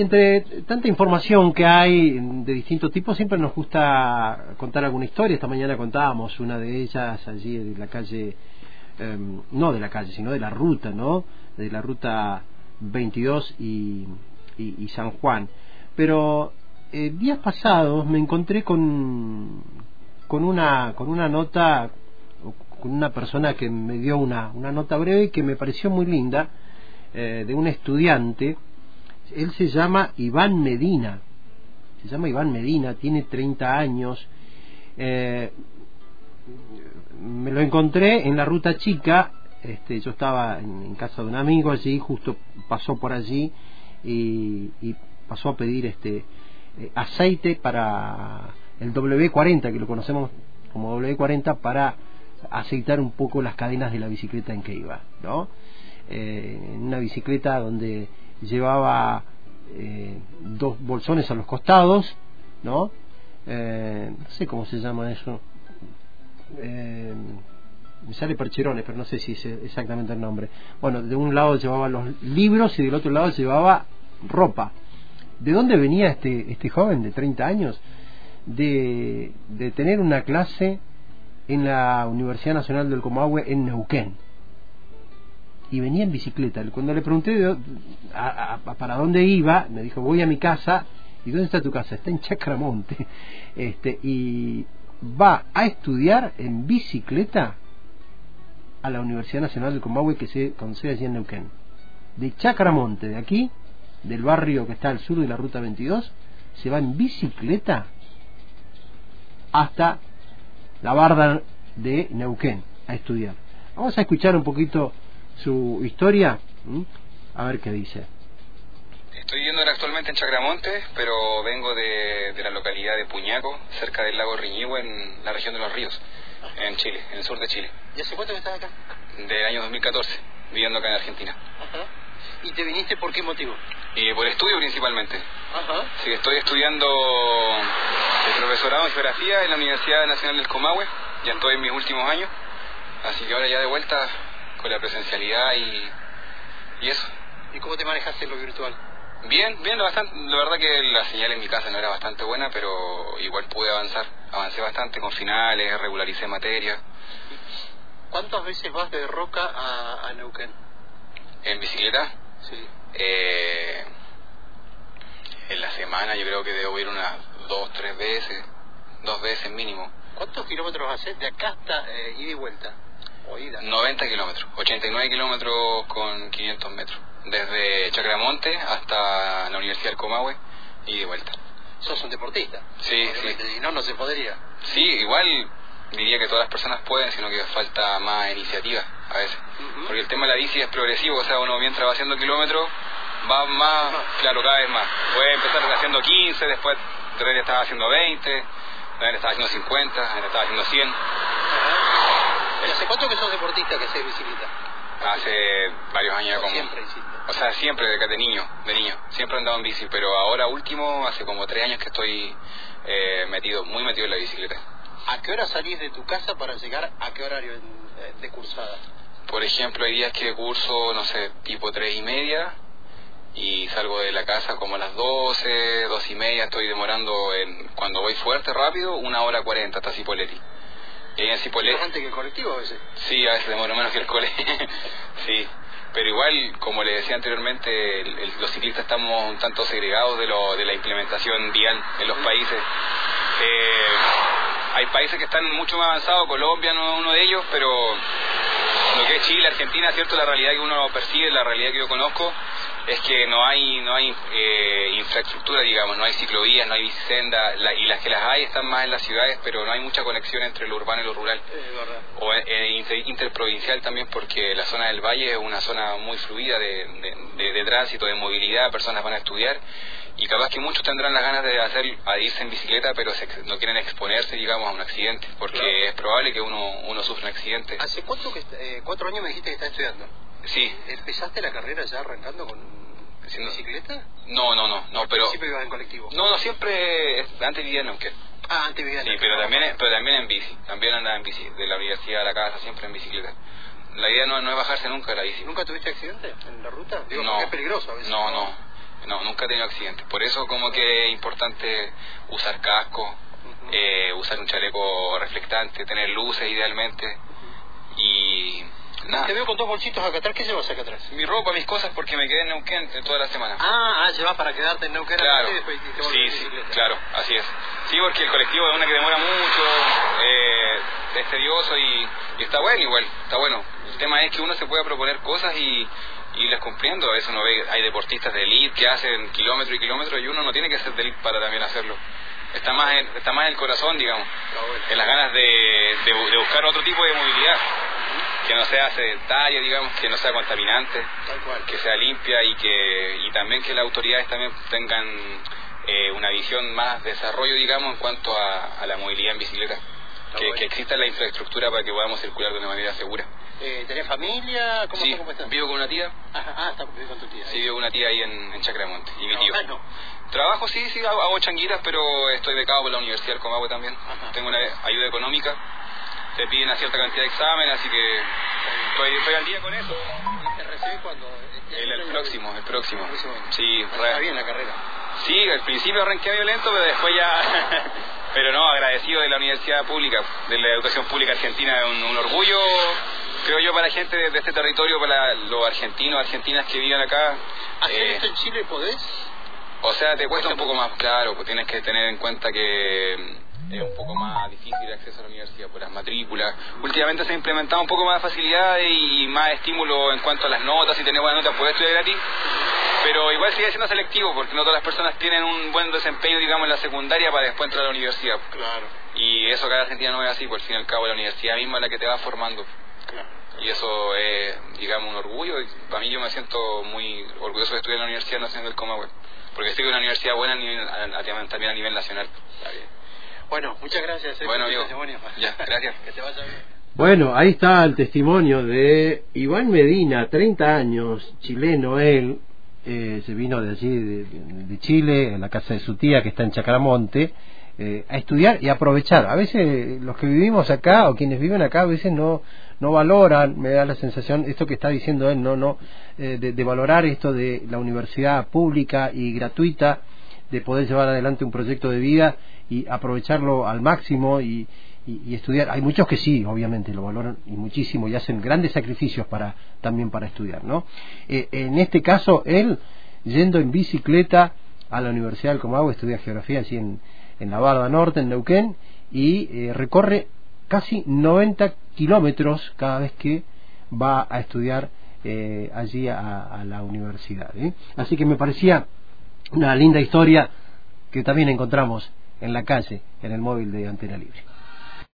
Entre tanta información que hay de distintos tipos, siempre nos gusta contar alguna historia. Esta mañana contábamos una de ellas allí en la calle, em, no de la calle, sino de la ruta, ¿no? De la ruta 22 y, y, San Juan. Pero eh, días pasados me encontré con, con, una, con una nota, con una persona que me dio una, una nota breve que me pareció muy linda, eh, de un estudiante él se llama Iván Medina. Se llama Iván Medina, tiene 30 años. Eh, me lo encontré en la ruta chica. Este, yo estaba en, casa de un amigo allí, justo pasó por allí y, pasó a pedir este eh, aceite para el W40, que lo conocemos como W40, para aceitar un poco las cadenas de la bicicleta en que iba, ¿no? Eh, una bicicleta donde llevaba eh, dos bolsones a los costados, ¿no? Eh, no sé cómo se llama eso. Eh, me sale percherones, pero no sé si es exactamente el nombre. Bueno, de un lado llevaba los libros y del otro lado llevaba ropa. ¿De dónde venía este, este joven de 30 años? De, de tener una clase en la Universidad Nacional del Comahue en Neuquén y venía en bicicleta. Cuando le pregunté para dónde iba, me dijo, voy a mi casa. ¿Y dónde está tu casa? Está en Chacramonte. Este, y va a estudiar en bicicleta a la Universidad Nacional del Combahue que se concede allí en Neuquén. De Chacramonte, de aquí, del barrio que está al sur de la Ruta 22, se va en bicicleta hasta la barda de Neuquén a estudiar. Vamos a escuchar un poquito su historia, a ver qué dice. Estoy viviendo actualmente en Chagramonte, pero vengo de, la localidad de Puñaco, cerca del lago Riñihue, en la región de los ríos, en Chile, en el sur de Chile. ¿Y hace cuánto que estás acá? Del año 2014, viviendo acá en Argentina. ¿Y te viniste por qué motivo? Y por estudio principalmente. Ajá. Sí, estoy estudiando el profesorado en geografía en la Universidad Nacional del Comahue, ya estoy en mis últimos años, así que ahora ya de vuelta con la presencialidad y, y eso. ¿Y cómo te manejaste en lo virtual? Bien, bien, bastante, la verdad que la señal en mi casa no era bastante buena, pero igual pude avanzar. Avancé bastante con finales, regularicé materia. ¿Cuántas veces vas de Roca a, a Neuquén? ¿En bicicleta? Sí. Eh, en la semana yo creo que debo ir unas dos, tres veces, dos veces mínimo. ¿Cuántos kilómetros haces de acá hasta eh, ida y vuelta? 90 kilómetros, 89 kilómetros con 500 metros, desde Chacramonte hasta la Universidad del Comahue y de vuelta. ¿Sos un deportista? Sí, sí. Y no, no se podría. Sí, igual diría que todas las personas pueden, sino que falta más iniciativa a veces. Porque el tema de la bici es progresivo, o sea, uno mientras va haciendo kilómetros va más, claro, cada vez más. Puede empezar haciendo 15, después de repente estaba haciendo 20, de repente estaba haciendo 50, de repente estaba haciendo 100. ¿Hace cuánto que sos deportista que haces bicicleta? Hace varios años como... Siempre, O sea, siempre, desde de niño, de niño. Siempre he andado en bici, pero ahora último, hace como tres años que estoy eh, metido, muy metido en la bicicleta. ¿A qué hora salís de tu casa para llegar a qué horario eh, de cursada? Por ejemplo, hay días que curso, no sé, tipo tres y media, y salgo de la casa como a las doce, dos y media, estoy demorando, en, cuando voy fuerte, rápido, una hora cuarenta hasta Cipolletti. En Cipolletti... antes que el colectivo a veces? Sí, a veces demoro menos que el cole. sí, pero igual, como le decía anteriormente, los ciclistas estamos un tanto segregados de, lo, de la implementación vial en los países. Eh, hay países que están mucho más avanzados, Colombia no es uno de ellos, pero lo que es Chile, Argentina, cierto, la realidad que uno percibe, la realidad que yo conozco, es que no hay no hay eh, infraestructura, digamos, no hay ciclovías, no hay bicicenda, y las que las hay están más en las ciudades, pero no hay mucha conexión entre lo urbano y lo rural. o eh, interprovincial también, porque la zona del valle es una zona muy fluida de, de, tránsito, de movilidad, personas van a estudiar, y capaz que muchos tendrán las ganas de hacer a irse en bicicleta, pero no quieren exponerse, digamos, a un accidente, porque es probable que uno, uno sufra un accidente. ¿Hace cuánto que, eh, cuatro años me dijiste que estás estudiando? Sí. ¿Empezaste la carrera ya arrancando con bicicleta? No, no, no, no, pero... ¿Siempre ibas en colectivo? No, no, siempre... Antes vivía en Neuquén. Ah, antes vivía en Sí, pero también, pero también en bici. También andaba en bici. De la universidad a la casa, siempre en bicicleta. La idea no, no es bajarse nunca de la bici. ¿Nunca tuviste accidente en la ruta? Digo, no. es peligroso a veces. No, no. No, nunca he tenido accidentes. Por eso como que es importante usar casco, eh, usar un chaleco reflectante, tener luces idealmente nada. Te veo con dos bolsitos acá atrás. ¿Qué llevas acá atrás? Mi ropa, mis cosas porque me quedé en Neuquén toda la semana. Ah, ah llevas para quedarte en Neuquén claro. y después te sí, sí, claro, así es. Sí, porque el colectivo es una que demora mucho, eh, es tedioso y, y está bueno igual, está bueno. El tema es que uno se pueda proponer cosas y, y las cumpliendo. A veces uno ve, hay deportistas de elite que hacen kilómetros y kilómetros y uno no tiene que ser de elite para también hacerlo. Está más en, está más en el corazón, digamos, en las ganas de, de, de buscar otro tipo de movilidad que no sea sedentaria, digamos, que no sea contaminante, que sea limpia y que y también que las autoridades también tengan eh, una visión más de desarrollo, digamos, en cuanto a, a la movilidad en bicicleta. Que, bueno. que, exista la infraestructura para que podamos circular de una manera segura. Eh, ¿Tenés familia? ¿Cómo, sí, ¿Cómo estás? vivo con una tía. Ajá, ah, está vivo con tu tía. Sí, vivo con una tía ahí en, en Chacramonte. Y mi tío. Ah, no. Trabajo, sí, sí, hago, hago changuitas, pero estoy becado por la Universidad del Comahue también. Ajá. Tengo una ayuda económica. Te piden una cierta cantidad de exámenes, así que estoy, estoy al día con eso. ¿Y te recibís cuando? El, el próximo, el próximo. El próximo año. Sí, Está bien la carrera. Sí, al principio arranqué violento, pero después ya... pero no, agradecido de la universidad pública, de la educación pública argentina, un, un orgullo, creo yo, para la gente de, de este territorio, para los argentinos, argentinas que viven acá. ¿Hacer Eh, esto en Chile podés? o sea, te cuesta un poco más, claro, pues tienes que tener en cuenta que es un poco más difícil el acceso a la universidad por las matrículas. Últimamente se ha implementado un poco más de facilidades y más estímulo en cuanto a las notas, si tenés buenas notas puedes estudiar gratis, pero igual sigue siendo selectivo porque no todas las personas tienen un buen desempeño, digamos, en la secundaria para después entrar a la universidad. Claro, Y eso cada Argentina no es así, por fin y al cabo la universidad misma es la que te va formando. claro. Y eso es, digamos, un orgullo. Y para mí yo me siento muy orgulloso de estudiar en la Universidad Nacional del Comahue. Porque estoy en una universidad buena a nivel- a- a- también a nivel nacional. Bueno, muchas gracias. eh, Bueno, amigo. Ya, gracias. que te vaya bien. Bueno, ahí está el testimonio de Iván Medina, 30 años, chileno él, eh, se vino de allí, de, de Chile, en la casa de su tía que está en Chacramonte, eh, a estudiar y aprovechar. A veces los que vivimos acá o quienes viven acá a veces no no valoran, me da la sensación, esto que está diciendo él, no no eh, de, de valorar esto de la universidad pública y gratuita, de poder llevar adelante un proyecto de vida y aprovecharlo al máximo y, y, estudiar. Hay muchos que sí, obviamente, lo valoran y muchísimo y hacen grandes sacrificios para también para estudiar, ¿no? Eh, en este caso, él yendo en bicicleta a la Universidad del Comahue, estudia geografía así en, en la Barda Norte, en Neuquén, y eh, recorre casi 90 kilómetros cada vez que va a estudiar eh, allí a, a la universidad. ¿eh? Así que me parecía una linda historia que también encontramos en la calle, en el móvil de Antena Libre.